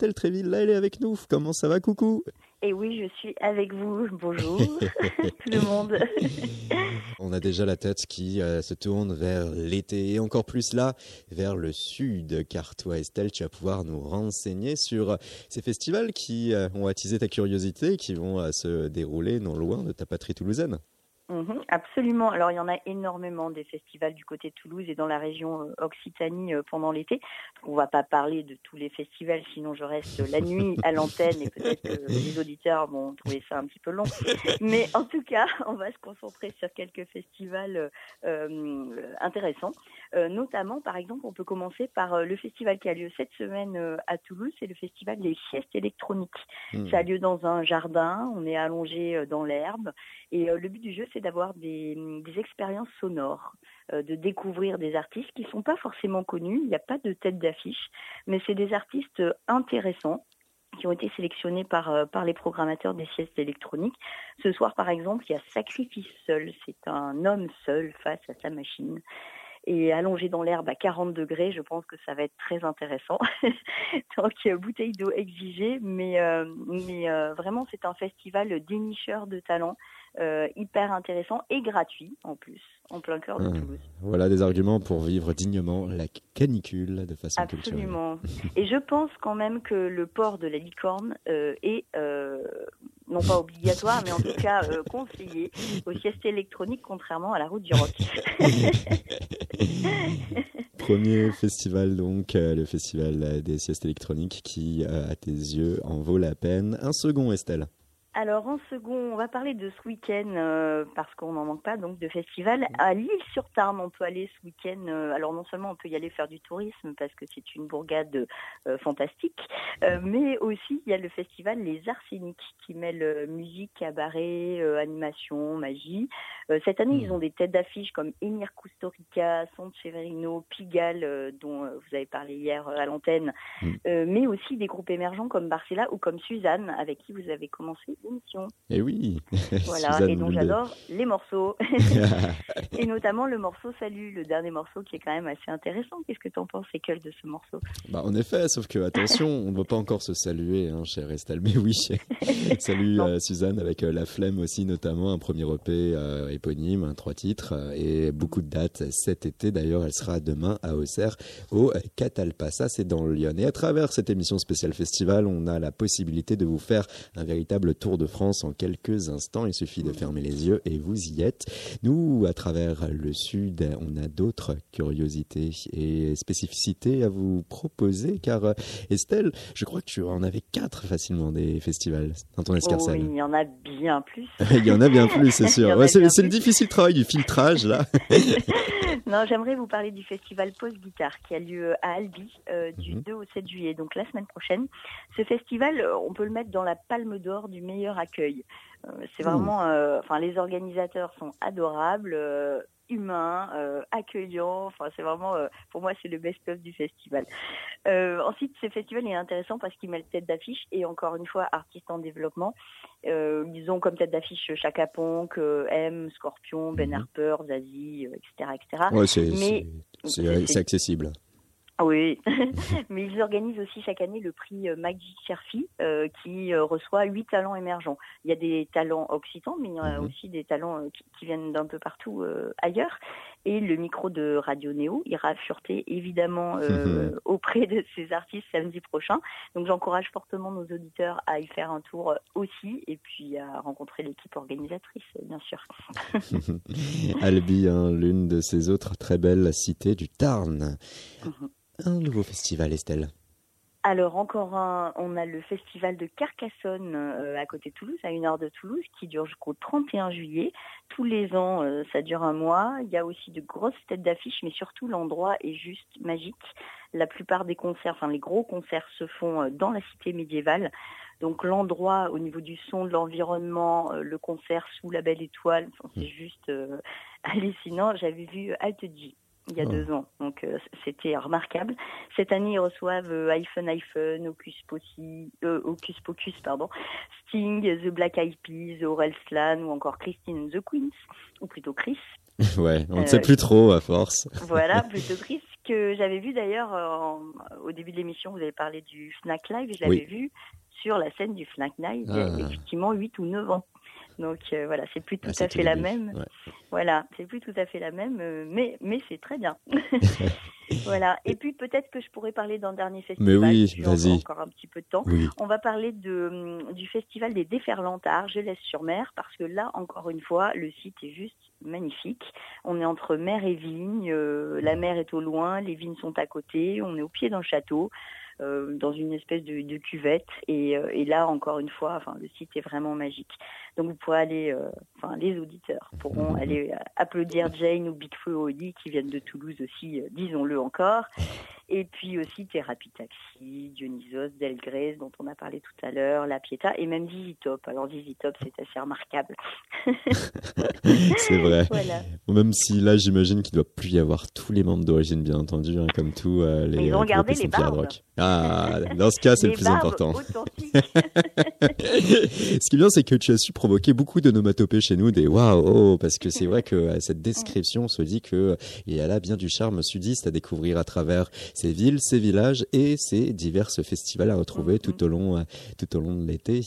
Estelle Tréville, là, elle est avec nous. Comment ça va, coucou? Et oui, je suis avec vous. Bonjour, tout le monde. On a déjà la tête qui euh, se tourne vers l'été et encore plus là, vers le sud. Car toi, Estelle, tu vas pouvoir nous renseigner sur ces festivals qui euh, ont attisé ta curiosité et qui vont euh, se dérouler non loin de ta patrie toulousaine. Mhm, absolument. Alors il y en a énormément des festivals du côté de Toulouse et dans la région euh, Occitanie euh, pendant l'été. On va pas parler de tous les festivals, sinon je reste la nuit à l'antenne et peut-être que les auditeurs vont trouver ça un petit peu long. Mais en tout cas, on va se concentrer sur quelques festivals euh, intéressants. Notamment, par exemple, on peut commencer par le festival qui a lieu cette semaine à Toulouse, c'est le festival des siestes électroniques. Hmm. Ça a lieu dans un jardin, on est allongé dans l'herbe et le but du jeu, c'est d'avoir des, expériences sonores, euh, de découvrir des artistes qui ne sont pas forcément connus, il n'y a pas de tête d'affiche, mais c'est des artistes intéressants qui ont été sélectionnés par, euh, par les programmateurs des siestes électroniques. Ce soir, par exemple, il y a Sacrifice Seul. C'est un homme seul face à sa machine et allongé dans l'herbe à 40 degrés, je pense que ça va être très intéressant. Donc bouteille d'eau exigée, mais, euh, mais vraiment c'est un festival dénicheur de talents euh, hyper intéressant et gratuit en plus, en plein cœur de ah, Toulouse. Voilà des arguments pour vivre dignement la canicule de façon Absolument. et je pense quand même que le port de la licorne euh, est euh, non pas obligatoire, mais en tout cas conseillé aux siestes électroniques, contrairement à la route du rock. Premier festival donc, le festival des siestes électroniques qui, à tes yeux, en vaut la peine. Un second, Estelle. Alors en second, on va parler de ce week-end euh, parce qu'on n'en manque pas donc de festival à Lille-sur-Tarn. On peut aller ce week-end. Euh, alors non seulement on peut y aller faire du tourisme parce que c'est une bourgade euh, fantastique, mais aussi il y a le festival Les Arséniques qui mêle musique, cabaret, animation, magie. cette année, ils ont des têtes d'affiche comme Emir Kusturica, San Severino, Pigalle, dont vous avez parlé hier à l'antenne, mm. mais aussi des groupes émergents comme Barcella ou comme Suzanne avec qui vous avez commencé émission. Et eh oui. Voilà, et donc j'adore les morceaux. et notamment le morceau Salut, le dernier morceau qui est quand même assez intéressant. Qu'est-ce que tu en penses, École, de ce morceau? Bah, En effet, sauf que attention, on ne va pas encore se saluer, hein, cher Estelle. Mais oui, salut euh, Suzanne, avec euh, La Flemme aussi, notamment, un premier EP euh, éponyme, un trois titres, et beaucoup de dates cet été. D'ailleurs, elle sera demain à Auxerre, au Catalpa. Ça, c'est dans le Lyon. Et à travers cette émission spéciale festival, on a la possibilité de vous faire un véritable tour de France en quelques instants. Il suffit de fermer les yeux et vous y êtes. Nous, à travers le Sud, on a d'autres curiosités et spécificités à vous proposer car euh, Estelle, je crois que tu en avais quatre facilement des festivals dans ton escarcelle. Oh oui, il y en a bien plus. il y en a bien plus, c'est sûr. c'est le difficile travail du filtrage là. non, j'aimerais vous parler du festival Pause Guitare qui a lieu à Albi euh, du 2 mhm. au 7 juillet, donc la semaine prochaine. Ce festival, euh, on peut le mettre dans la palme d'or du meilleur accueil. Euh, c'est vraiment, enfin, les organisateurs sont adorables humain, euh, accueillant. Enfin, c'est vraiment, euh, pour moi, c'est le best-of du festival. Euh, ensuite, ce festival est intéressant parce qu'il met le tête d'affiche et encore une fois, artiste en développement. ils ont comme tête d'affiche Chaka Ponk, M, Scorpion, Ben mhm. Harper, Zazie, etc., etc. Ouais, c'est accessible. Ah oui, mais ils organisent aussi chaque année le prix euh, Magic Cherfi euh, qui euh, reçoit huit talents émergents. Il y a des talents occitans, mais il y a mhm. aussi des talents qui, viennent d'un peu partout ailleurs. Et le micro de Radio Néo ira fureter évidemment auprès de ces artistes samedi prochain. Donc j'encourage fortement nos auditeurs à y faire un tour aussi et puis à rencontrer l'équipe organisatrice, bien sûr. Albi, hein, l'une de ces autres très belles cités du Tarn. Mhm un nouveau festival, Estelle? Alors encore un, on a le festival de Carcassonne euh, à côté de Toulouse, à une heure de Toulouse, qui dure jusqu'au 31 juillet. Tous les ans, euh, ça dure un mois. Il y a aussi de grosses têtes d'affiche, mais surtout l'endroit est juste magique. La plupart des concerts, enfin les gros concerts se font euh, dans la cité médiévale. Donc l'endroit au niveau du son, de l'environnement, le concert sous la belle étoile, c'est mm. juste hallucinant. J'avais vu Alt il y a oh. deux ans. Donc c'était remarquable. Cette année, ils reçoivent iPhone iPhone, Ocus, Ocus Pocus, pardon, Sting, The Black Eyed Peas, Aurel Slan ou encore Christine and the Queens, ou plutôt Chris. ouais, on ne sait plus trop à force. voilà, plutôt Chris que j'avais vu d'ailleurs au début de l'émission, vous avez parlé du Fnac Live, je l'avais vu sur la scène du Fnac Live, il y a ah. effectivement 8 ou 9 ans. Donc euh, voilà, c'est plus tout ah, à fait la même. Voilà, c'est plus tout à fait la même, euh, mais mais c'est très bien. voilà. Et puis peut-être que je pourrais parler d'un dernier festival. Mais oui, vas-y. Encore un petit peu de temps. On va parler de hum, du festival des déferlantes à Argelès-sur-Mer parce que là, encore une fois, le site est juste magnifique. On est entre mer et vigne. Euh, la mer est au loin, les vignes sont à côté. On est au pied d'un château. Euh, dans une espèce de, de cuvette. Et, euh, et, là, encore une fois, enfin, le site est vraiment magique. Donc vous pourrez aller, euh, enfin les auditeurs pourront aller applaudir Jane ou Big Feu Oli qui viennent de Toulouse aussi, disons-le encore. Et puis aussi Thérapie Taxi, Dionysos, Delgrès, dont on a parlé tout à l'heure, La Pietà, et même Zizi Top. Alors Zizi Top, c'est assez remarquable. c'est vrai. Même si là, j'imagine qu'il doit plus y avoir tous les membres d'origine, bien entendu, hein, comme tous euh, les. ils ont gardé les barbes. Ah, dans ce cas, c'est le plus important. ce qui est bien, c'est que tu as su provoquer beaucoup de nomatopées chez nous, des waouh, oh, parce que c'est vrai que euh, cette description se dit que il y a là bien du charme sudiste à découvrir à travers ces villes, ces villages et ces divers festivals à retrouver tout mm-hmm. au long, euh, tout au long de l'été.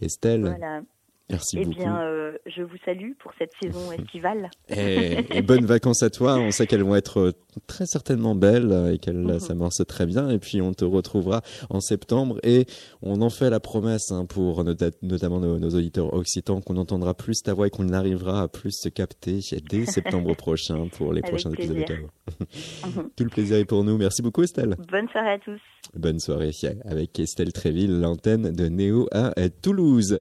Estelle. Voilà. Merci eh beaucoup. bien, euh, je vous salue pour cette saison estivale. Et, bonnes vacances à toi. On sait qu'elles vont être euh, très certainement belles et qu'elles mhm. s'amorcent très bien. Et puis, on te retrouvera en septembre. Et on en fait la promesse hein, pour notamment nos, auditeurs occitans qu'on entendra plus ta voix et qu'on arrivera à plus se capter dès septembre prochain pour les prochains épisodes de mhm. Tout le plaisir est pour nous. Merci beaucoup, Estelle. Bonne soirée à tous. Bonne soirée avec Estelle Tréville, l'antenne de Néo à Toulouse.